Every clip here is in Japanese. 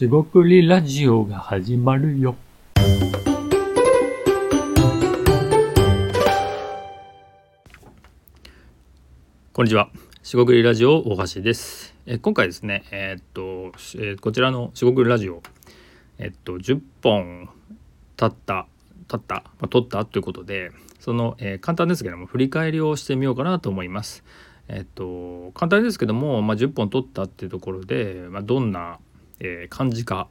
しごくりラジオが始まるよ。こんにちは。しごくりラジオ大橋です。え今回ですね、えーっと、えーこちらのしごくりラジオ、えっと、10本経った、経った、まあ、撮ったということで、その、えー簡単ですけども、振り返りをしてみようかなと思います。えっと、簡単ですけども、まあ、10本撮ったっていうところで、まあ、どんな、えー感じか、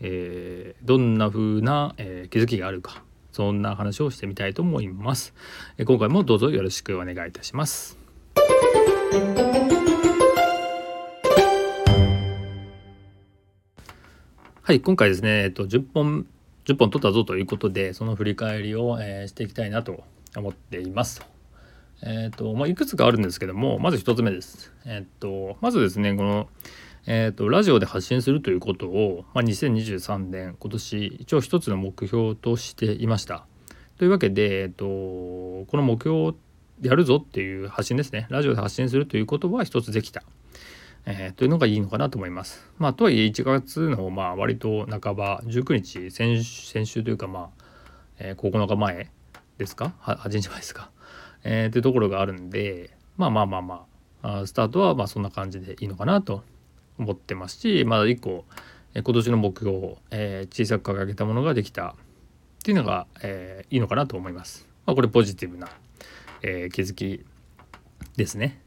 えーどんな風な、えー気づきがあるか、そんな話をしてみたいと思います。えー今回もどうぞよろしくお願いいたします。はい、今回ですね、えっと、10本、10本取ったぞということで、その振り返りを、えーしていきたいなと思っています。えっと、まあ、いくつかあるんですけども、まず1つ目です。えっと、まずですね、この、えっと、ラジオで発信するということを、まあ、2023年、今年、一応一つの目標としていました。というわけで、えっと、この目標をやるぞっていう発信ですね。ラジオで発信するということは一つできた。えーというのがいいのかなと思います。まあ、とはいえ1月のまあ割と半ば19日先先週というかまあ、えー9日前ですか？8日前ですか、えーというところがあるんでまあまあまあまあスタートはまあそんな感じでいいのかなと思ってますしまあ1個、え今年の目標を、えー小さく掲げたものができたっていうのが、えーいいのかなと思います。まあ、これポジティブな、えー気づきですね。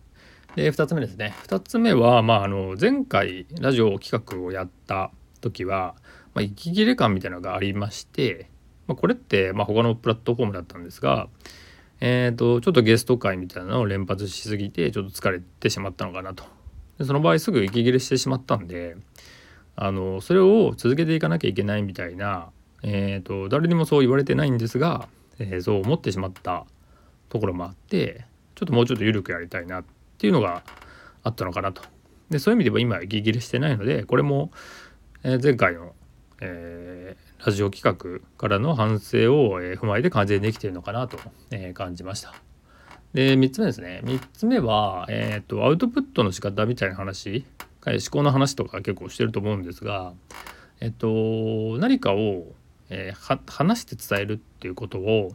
で2つ目ですね2つ目は、まあ、あの前回ラジオ企画をやった時は、まあ、息切れ感みたいなのがありまして、まあ、これって、まあ、他のプラットフォームだったんですが、えー、とちょっとゲスト会みたいなのを連発しすぎてちょっと疲れてしまったのかなとでその場合すぐ息切れしてしまったんであのそれを続けていかなきゃいけないみたいな、えー、と誰にもそう言われてないんですが、えーそう思ってしまったところもあってちょっともうちょっと緩くやりたいなっていうのがあったのかなと。でそういう意味では今息切れしてないのでこれも、えー前回の、えーラジオ企画からの反省を、え踏まえて完全にできているのかなと、え感じました。で3つ目ですね。3つ目は、えー、とアウトプットの仕方みたいな話。思考の話とか結構してると思うんですが、えっと、何かを、えー話して伝えるっていうことを、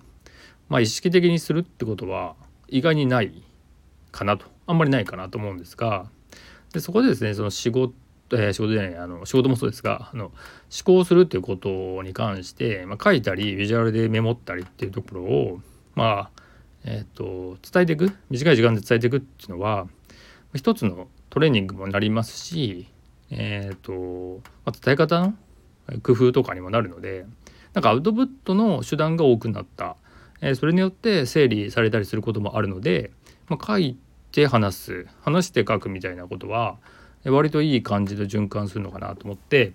まあ、意識的にするってことは意外にないかなと。あんまりないかなと思うんですがでそこでですねその仕事、えー仕事じゃないあの仕事もそうですがあの思考するっていうことに関して、まあ、書いたりビジュアルでメモったりっていうところをまあえっ、と伝えていく短い時間で伝えていくっていうのは一つのトレーニングもなりますしえっ、と、まあ、伝え方の工夫とかにもなるのでなんかアウトプットの手段が多くなった、えーそれによって整理されたりすることもあるので、まあ、書いて話す話して書くみたいなことは割といい感じで循環するのかなと思って、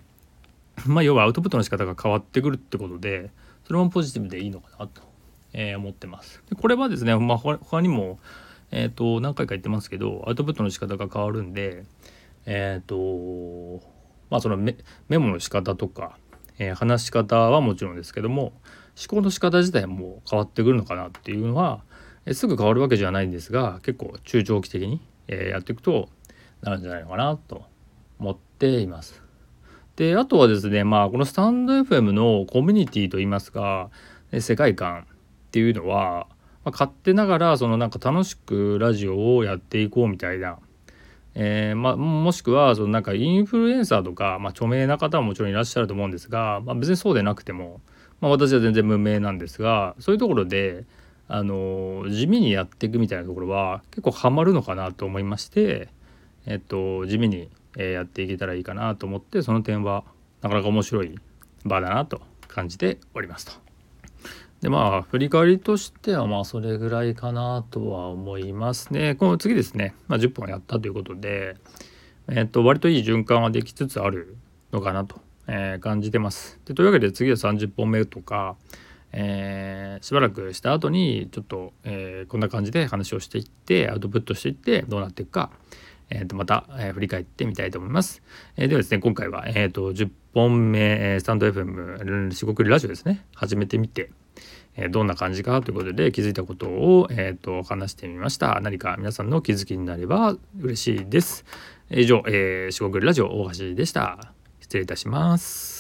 まあ、要はアウトプットの仕方が変わってくるってことでそれもポジティブでいいのかなと、えー思ってます。でこれはですね、まあ、他にも、えー、と何回か言ってますけどアウトプットの仕方が変わるんでえっ、とまあそのメモの仕方とか、えー話し方はもちろんですけども思考の仕方自体も変わってくるのかなっていうのは、えーすぐ変わるわけじゃないんですが結構中長期的に、えやっていくとなるんじゃないのかなと思っています。であとはですねまあこのスタンド FM のコミュニティといいますか世界観っていうのは、まあ、勝手ながらそのなんか楽しくラジオをやっていこうみたいな、えーまあ、もしくはそのなんかインフルエンサーとか、まあ、著名な方はもちろんいらっしゃると思うんですが、まあ、別にそうでなくても、ま、私は全然無名なんですがそういうところであの地味にやっていくみたいなところは結構ハマるのかなと思いまして、えっと、地味にやっていけたらいいかなと思ってその点はなかなか面白い場だなと感じておりますと。でまあ振り返りとしてはまあそれぐらいかなとは思いますね。この次ですね、まあ、10本やったということで、えっと割といい循環はできつつあるのかなと、えー感じてます。でというわけで次は30本目とか、えーしばらくした後にちょっと、えーこんな感じで話をしていってアウトプットしていってどうなっていくか、えーとまた、えー振り返ってみたいと思います。えーではですね今回は、えー、と10本目、えースタンド FM 四国ラジオですね始めてみて、えーどんな感じかということで気づいたことを、えー、と話してみました何か皆さんの気づきになれば嬉しいです。以上、えー、四国ラジオ大橋でした。失礼いたします。